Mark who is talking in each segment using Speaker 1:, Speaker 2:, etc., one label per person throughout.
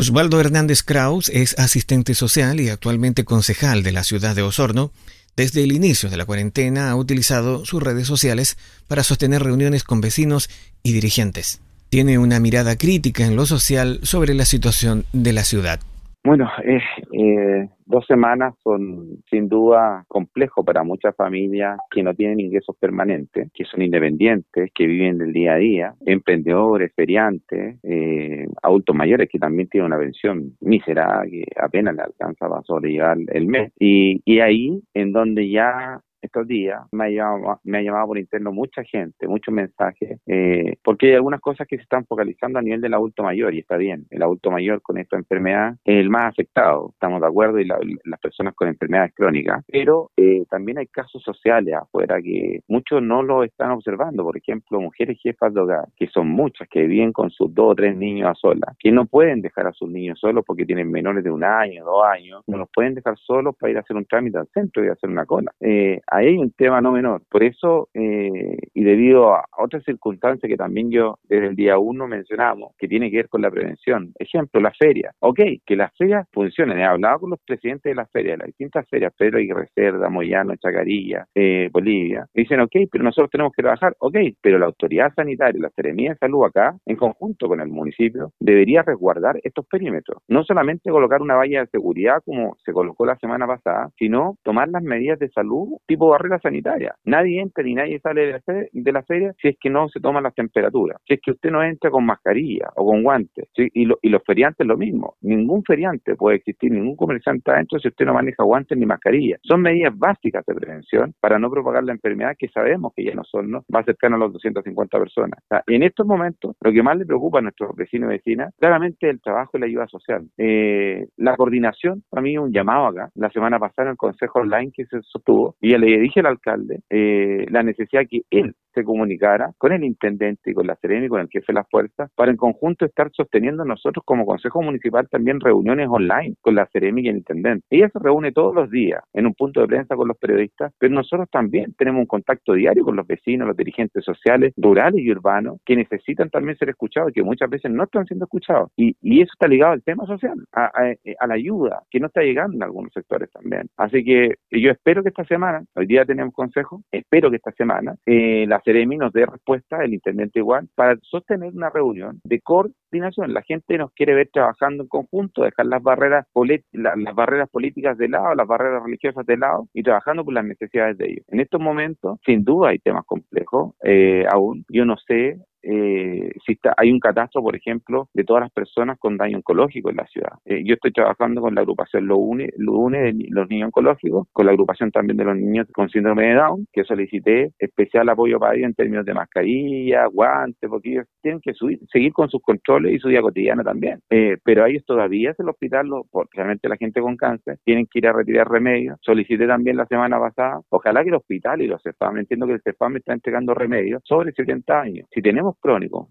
Speaker 1: Osvaldo Hernández Kraus es asistente social y actualmente concejal de la ciudad de Osorno. Desde el inicio de la cuarentena ha utilizado sus redes sociales para sostener reuniones con vecinos y dirigentes. Tiene una mirada crítica en lo social sobre la situación de la ciudad.
Speaker 2: Bueno, eh, eh, dos semanas son sin duda complejos para muchas familias que no tienen ingresos permanentes, que son independientes, que viven del día a día, emprendedores, feriantes, eh, adultos mayores que también tienen una pensión mísera que apenas le alcanza para sobrellevar el mes. Y, y ahí en donde ya estos días me ha llamado, me ha llamado por interno mucha gente, muchos mensajes, eh, porque hay algunas cosas que se están focalizando a nivel del adulto mayor y está bien. El adulto mayor con esta enfermedad es el más afectado, estamos de acuerdo, y las personas con enfermedades crónicas, pero eh, también hay casos sociales afuera que muchos no lo están observando. Por ejemplo, mujeres jefas de hogar, que son muchas, que viven con sus dos o tres niños a solas, que no pueden dejar a sus niños solos porque tienen menores de un año, dos años, no los pueden dejar solos para ir a hacer un trámite al centro y hacer una cola. Eh, ahí hay un tema no menor. Por eso, eh, y debido a otras circunstancias que también yo desde el día uno mencionamos, que tiene que ver con la prevención. Ejemplo, la feria. Ok, que las ferias funcionen. He hablado con los presidentes de las ferias, las distintas ferias, Pedro y Cerda, Moyano, Chacarilla, eh, Bolivia. Dicen, ok, pero nosotros tenemos que trabajar. Ok, pero la autoridad sanitaria, la Seremía de Salud acá, en conjunto con el municipio, debería resguardar estos perímetros. No solamente colocar una valla de seguridad como se colocó la semana pasada, sino tomar las medidas de salud tipo barrera sanitaria. Nadie entra ni nadie sale de la, feria, de si es que no se toman las temperaturas. Si es que usted no entra con mascarilla o con guantes. Y, los feriantes lo mismo. Ningún feriante puede existir, ningún comerciante adentro si usted no maneja guantes ni mascarilla. Son medidas básicas de prevención para no propagar la enfermedad que sabemos que ya no son, ¿no? va cercano a los 250 personas. en estos momentos, lo que más le preocupa a nuestros vecinos y vecinas, claramente el trabajo y la ayuda social. Eh, la coordinación, para mí, un llamado acá. La semana pasada en el consejo online que se sostuvo, y ya le dije al alcalde eh, la necesidad que él se comunicara con el intendente y con la Serena y con el jefe de las fuerzas para en conjunto estar sosteniendo nosotros como Consejo Municipal también reuniones online con la Serena y el intendente. Ella se reúne todos los días en un punto de prensa con los periodistas, pero nosotros también tenemos un contacto diario con los vecinos, los dirigentes sociales, rurales y urbanos, que necesitan también ser escuchados y que muchas veces no están siendo escuchados. Y, y eso está ligado al tema social, a, la ayuda que no está llegando en algunos sectores también. Así que yo espero que esta semana, hoy día tenemos consejo, espero que esta semana eh, la Ceremi nos dé respuesta, el intendente igual, para sostener una reunión de coordinación. La gente nos quiere ver trabajando en conjunto, dejar las barreras, las barreras políticas de lado, las barreras religiosas de lado y trabajando por las necesidades de ellos. En estos momentos, sin duda, hay temas complejos eh, aún. Yo no sé eh, si está, hay un catastro, por ejemplo, de todas las personas con daño oncológico en la ciudad. Eh, yo estoy trabajando con la agrupación Lo Une, de los niños oncológicos, con la agrupación también de los niños con síndrome de Down, que solicité especial apoyo para ellos en términos de mascarilla, guantes, porque ellos tienen que subir, seguir con sus controles y su día cotidiana también. Eh, pero ellos todavía en el hospital, porque realmente la gente con cáncer, tienen que ir a retirar remedios. Solicité también la semana pasada, ojalá que el hospital y los CEFAM, entiendo que el CEFAM está entregando remedios sobre 70 años. Si tenemos crónicos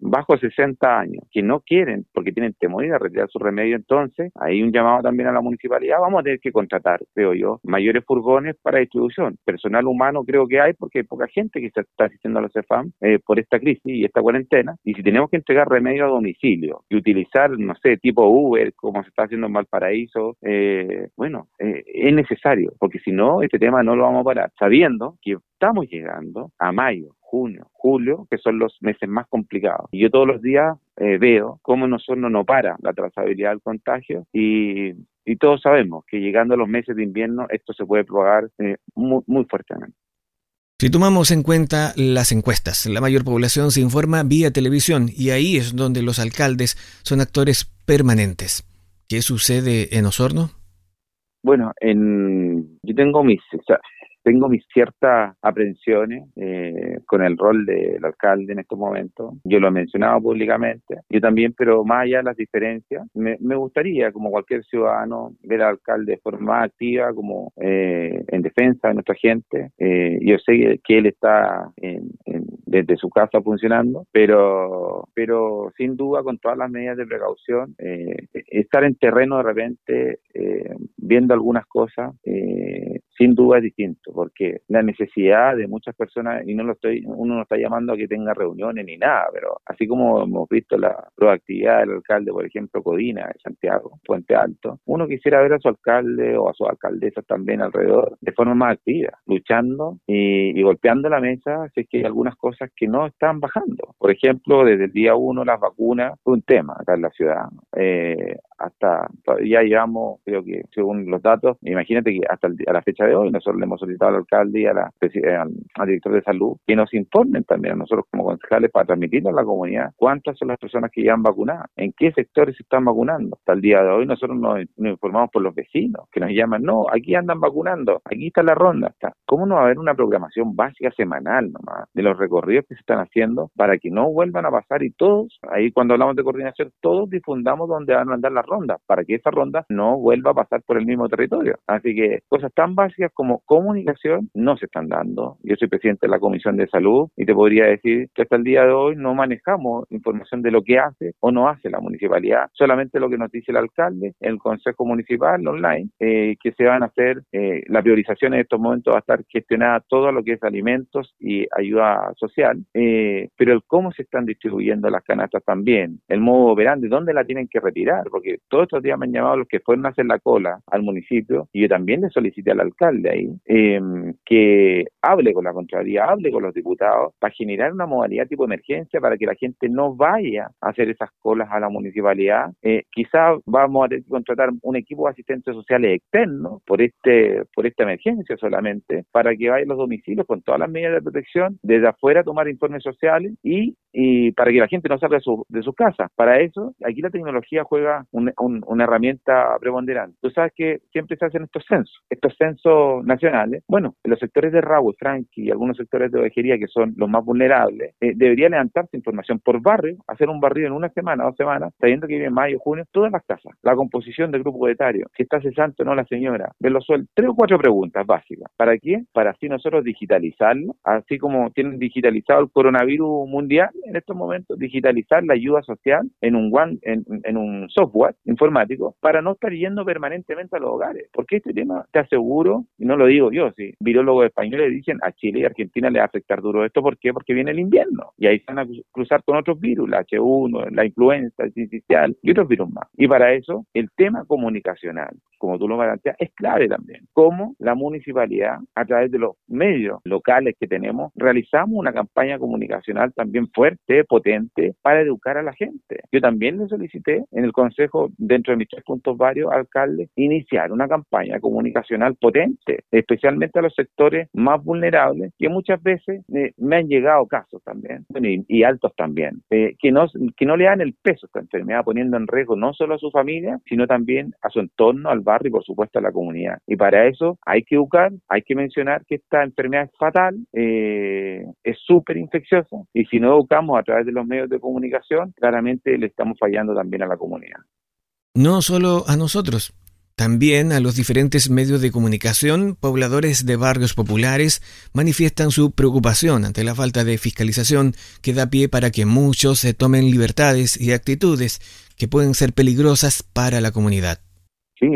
Speaker 2: bajo 60 años que no quieren porque tienen temor de retirar su remedio, entonces hay un llamado también a la municipalidad, vamos a tener que contratar, creo yo, mayores furgones para distribución. Personal humano creo que hay porque hay poca gente que se está asistiendo a los CEFAM eh, por esta crisis y esta cuarentena. Y si tenemos que entregar remedio a domicilio y utilizar, no sé, tipo Uber, como se está haciendo en Valparaíso, eh, bueno, eh, es necesario, porque si no, este tema no lo vamos a parar, sabiendo que estamos llegando a mayo junio, julio, que son los meses más complicados. Y yo todos los días eh, veo cómo nosotros no para la trazabilidad del contagio y, y, todos sabemos que llegando a los meses de invierno esto se puede propagar eh, muy, muy fuertemente.
Speaker 1: Si tomamos en cuenta las encuestas, la mayor población se informa vía televisión y ahí es donde los alcaldes son actores permanentes. ¿Qué sucede en Osorno?
Speaker 2: Bueno, en, yo tengo mis, tengo mis ciertas aprensiones eh, con el rol del alcalde en estos momentos. Yo lo he mencionado públicamente. Yo también, pero más allá de las diferencias, me, gustaría, como cualquier ciudadano, ver al alcalde de forma activa, como eh, en defensa de nuestra gente. Eh, yo sé que él está desde su casa funcionando, pero, pero sin duda, con todas las medidas de precaución, estar en terreno de repente, viendo algunas cosas, sin duda es distinto, porque la necesidad de muchas personas, y no lo estoy, uno no está llamando a que tenga reuniones ni nada, pero así como hemos visto la proactividad del alcalde, por ejemplo, Codina de Santiago, Puente Alto, uno quisiera ver a su alcalde o a su alcaldesa también alrededor de forma más activa, luchando y, golpeando la mesa si es que hay algunas cosas que no están bajando. Por ejemplo, desde el día uno las vacunas fue un tema acá en la ciudad. Eh, hasta ya llevamos, creo que según los datos, imagínate que hasta a la fecha de hoy nosotros le hemos solicitado al alcalde y a la, al, director de salud que nos informen también a nosotros como concejales para transmitirle a la comunidad cuántas son las personas que ya han vacunado, en qué sectores se están vacunando. Hasta el día de hoy nosotros nos, informamos por los vecinos que nos llaman, no, aquí andan vacunando, aquí está la ronda. Está. ¿Cómo no va a haber una programación básica semanal nomás de los recorridos que se están haciendo para que no vuelvan a pasar y todos, ahí cuando hablamos de coordinación, todos difundamos dónde van a andar las ronda, para que esa ronda no vuelva a pasar por el mismo territorio. Así que cosas tan básicas como comunicación no se están dando. Yo soy presidente de la Comisión de Salud y te podría decir que hasta el día de hoy no manejamos información de lo que hace o no hace la municipalidad, solamente lo que nos dice el alcalde, el Consejo Municipal online, eh, que se van a hacer, eh, la priorización en estos momentos va a estar gestionada todo lo que es alimentos y ayuda social, eh, pero el cómo se están distribuyendo las canastas también, el modo operante, dónde la tienen que retirar, porque todos estos días me han llamado los que fueron a hacer la cola al municipio y yo también le solicité al alcalde ahí em, que hable con la Contraloría, hable con los diputados para generar una modalidad tipo emergencia para que la gente no vaya a hacer esas colas a la municipalidad. Eh, quizás vamos a tener que contratar un equipo de asistentes sociales externos por este por esta emergencia solamente para que vayan los domicilios con todas las medidas de protección desde afuera tomar informes sociales y, y para que la gente no salga de su, de su casa. Para eso, aquí la tecnología juega un, una herramienta preponderante. Tú sabes que siempre se hacen estos censos, estos censos nacionales. Bueno, en los sectores de Raúl, Frankie y algunos sectores de ovejería que son los más vulnerables, eh, debería levantarse información por barrio, hacer un barrio en una semana, dos semanas, sabiendo que viene mayo, junio, todas las casas, la composición del grupo etario, si está cesante o no la señora, ver los sueldos, tres o cuatro preguntas básicas. ¿Para qué? Para así nosotros digitalizarlo, así como tienen digitalizado el coronavirus mundial en estos momentos, digitalizar la ayuda social en un, one, en un software informático para no estar yendo permanentemente a los hogares. Porque este tema, te aseguro, y no lo digo yo, si virólogos españoles dicen a Chile y Argentina le va a afectar duro esto, ¿por qué? Porque viene el invierno y ahí se van a cruzar con otros virus, la H1, la influenza, el sincicial y otros virus más. Y para eso, el tema comunicacional, como tú lo planteas, es clave también. Cómo la municipalidad, a través de los medios locales que tenemos, realizamos una campaña comunicacional también fuerte, potente, para educar a la gente. Yo también le solicité en el Consejo dentro de mis tres puntos varios alcaldes, iniciar una campaña comunicacional potente, especialmente a los sectores más vulnerables, que muchas veces eh, me han llegado casos también, y, altos también, eh, que, no, que no le dan el peso a esta enfermedad, poniendo en riesgo no solo a su familia, sino también a su entorno, al barrio y por supuesto a la comunidad. Y para eso hay que educar, hay que mencionar que esta enfermedad es fatal, eh, es súper infecciosa, y si no educamos a través de los medios de comunicación, claramente le estamos fallando también a la comunidad.
Speaker 1: No solo a nosotros, también a los diferentes medios de comunicación, pobladores de barrios populares manifiestan su preocupación ante la falta de fiscalización que da pie para que muchos se tomen libertades y actitudes que pueden ser peligrosas para la comunidad.
Speaker 2: Sí,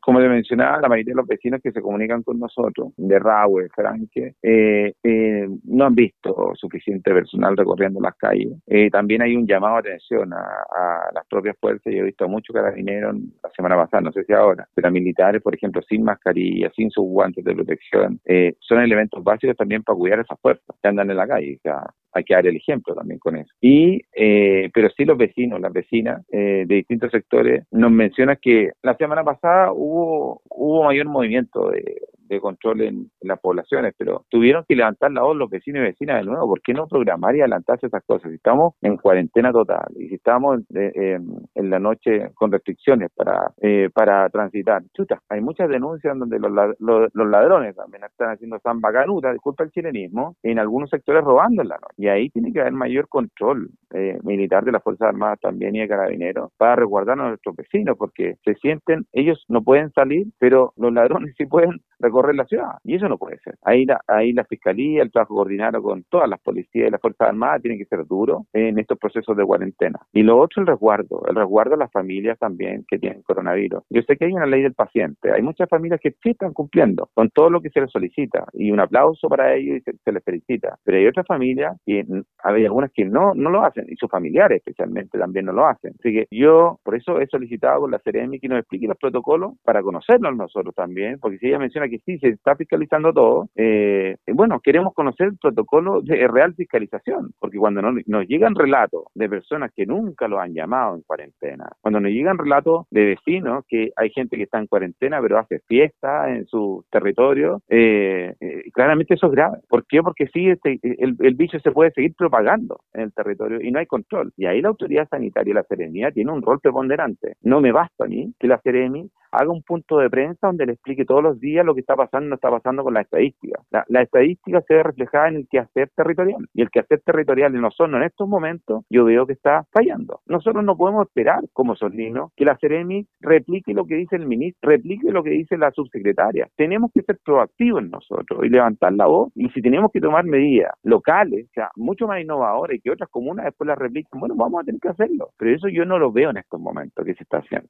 Speaker 2: como le mencionaba, la mayoría de los vecinos que se comunican con nosotros, de Rahue, Franque, eh, eh, no han visto suficiente personal recorriendo las calles. Eh, también hay un llamado de atención a, las propias fuerzas. Yo he visto a muchos carabineros la semana pasada, no sé si ahora, pero militares, por ejemplo, sin mascarilla, sin sus guantes de protección. son elementos básicos también para cuidar a esas fuerzas que andan en la calle. O sea, hay que dar el ejemplo también con eso. Y, eh, pero sí los vecinos, las vecinas eh, de distintos sectores nos mencionan que la semana pasada hubo, hubo mayor movimiento de, de control en, las poblaciones, pero tuvieron que levantar la voz los vecinos y vecinas de nuevo. ¿Por qué no programar y adelantarse esas cosas? Si estamos en cuarentena total y si estamos en la noche con restricciones para, eh, para transitar, chuta, hay muchas denuncias donde los, los, ladrones también están haciendo samba canuta, disculpa el chilenismo, en algunos sectores robando en la noche. Y ahí tiene que haber mayor control eh, militar de las Fuerzas Armadas también y de carabineros para resguardar a nuestros vecinos, porque se sienten, ellos no pueden salir, pero los ladrones sí pueden recorrer recorrer la ciudad. Y eso no puede ser. Ahí la, ahí la Fiscalía, el trabajo coordinado con todas las policías y las Fuerzas Armadas tiene que ser duro en estos procesos de cuarentena. Y lo otro, el resguardo. El resguardo a las familias también que tienen coronavirus. Yo sé que hay una ley del paciente. Hay muchas familias que sí están cumpliendo con todo lo que se les solicita. Y un aplauso para ellos y se, les felicita. Pero hay otras familias que hay algunas que no, no lo hacen. Y sus familiares especialmente también no lo hacen. Así que yo por eso he solicitado con la Ceremi que nos explique los protocolos para conocerlos nosotros también. Porque si ella menciona que sí, se está fiscalizando todo, eh, bueno, queremos conocer el protocolo de real fiscalización. Porque cuando nos llegan relatos de personas que nunca lo han llamado en cuarentena, cuando nos llegan relatos de vecinos que hay gente que está en cuarentena pero hace fiesta en su territorio, eh, eh, claramente eso es grave. ¿Por qué? Porque sí, este, el, el, bicho se puede seguir propagando en el territorio y no hay control. Y ahí la autoridad sanitaria y la serenidad tiene un rol preponderante. No me basta a mí que la Seremi haga un punto de prensa donde le explique todos los días lo que está pasando no está pasando con la estadística. La, estadística se ve reflejada en el quehacer territorial y el quehacer territorial en Osorno en estos momentos yo veo que está fallando. Nosotros no podemos esperar como solinos que la Ceremi replique lo que dice el ministro, replique lo que dice la subsecretaria. Tenemos que ser proactivos en nosotros y levantar la voz y si tenemos que tomar medidas locales, o sea, mucho más innovadoras y que otras comunas después las repliquen, bueno, vamos a tener que hacerlo. Pero eso yo no lo veo en estos momentos que se está haciendo.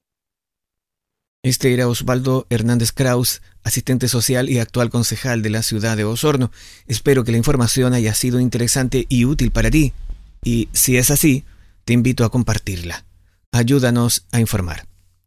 Speaker 1: Este era Osvaldo Hernández Kraus, asistente social y actual concejal de la ciudad de Osorno. Espero que la información haya sido interesante y útil para ti. Y si es así, te invito a compartirla. Ayúdanos a informar.